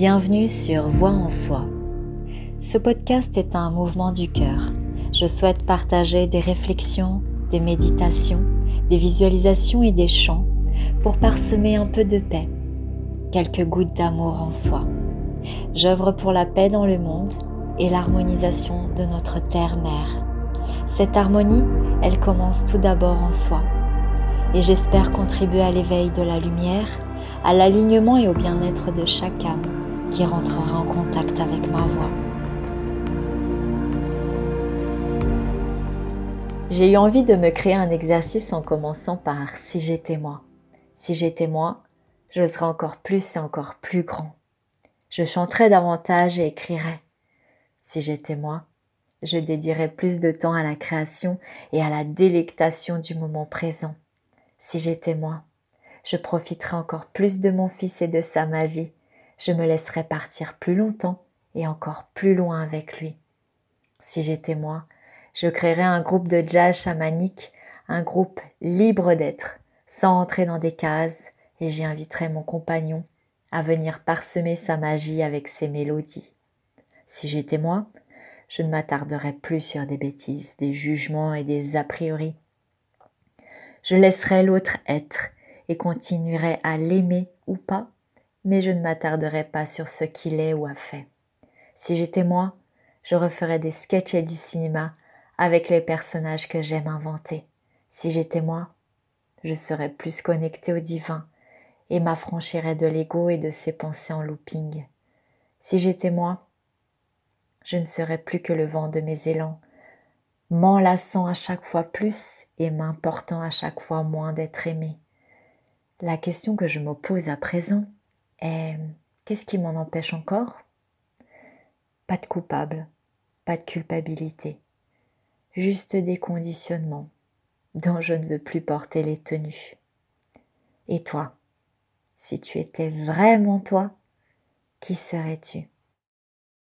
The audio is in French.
Bienvenue sur Voix en soi. Ce podcast est un mouvement du cœur. Je souhaite partager des réflexions, des méditations, des visualisations et des chants pour parsemer un peu de paix, quelques gouttes d'amour en soi. J'œuvre pour la paix dans le monde et l'harmonisation de notre terre-mère. Cette harmonie, elle commence tout d'abord en soi. Et j'espère contribuer à l'éveil de la lumière, à l'alignement et au bien-être de chaque âme qui rentrera en contact avec ma voix. J'ai eu envie de me créer un exercice en commençant par si j'étais moi. Si j'étais moi, je serais encore plus et encore plus grand. Je chanterais davantage et écrirais. Si j'étais moi, je dédierais plus de temps à la création et à la délectation du moment présent. Si j'étais moi, je profiterais encore plus de mon fils et de sa magie. Je me laisserais partir plus longtemps et encore plus loin avec lui. Si j'étais moi, je créerais un groupe de jazz chamanique, un groupe libre d'être, sans entrer dans des cases, et j'y inviterais mon compagnon à venir parsemer sa magie avec ses mélodies. Si j'étais moi, je ne m'attarderai plus sur des bêtises, des jugements et des a priori. Je laisserai l'autre être et continuerai à l'aimer ou pas, mais je ne m'attarderai pas sur ce qu'il est ou a fait. Si j'étais moi, je referais des sketchs et du cinéma avec les personnages que j'aime inventer. Si j'étais moi, je serais plus connecté au divin et m'affranchirais de l'ego et de ses pensées en looping. Si j'étais moi, je ne serais plus que le vent de mes élans, m'enlaçant à chaque fois plus et m'important à chaque fois moins d'être aimé. La question que je me pose à présent est qu'est-ce qui m'en empêche encore? Pas de coupable, pas de culpabilité, juste des conditionnements dont je ne veux plus porter les tenues. Et toi, si tu étais vraiment toi, qui serais-tu?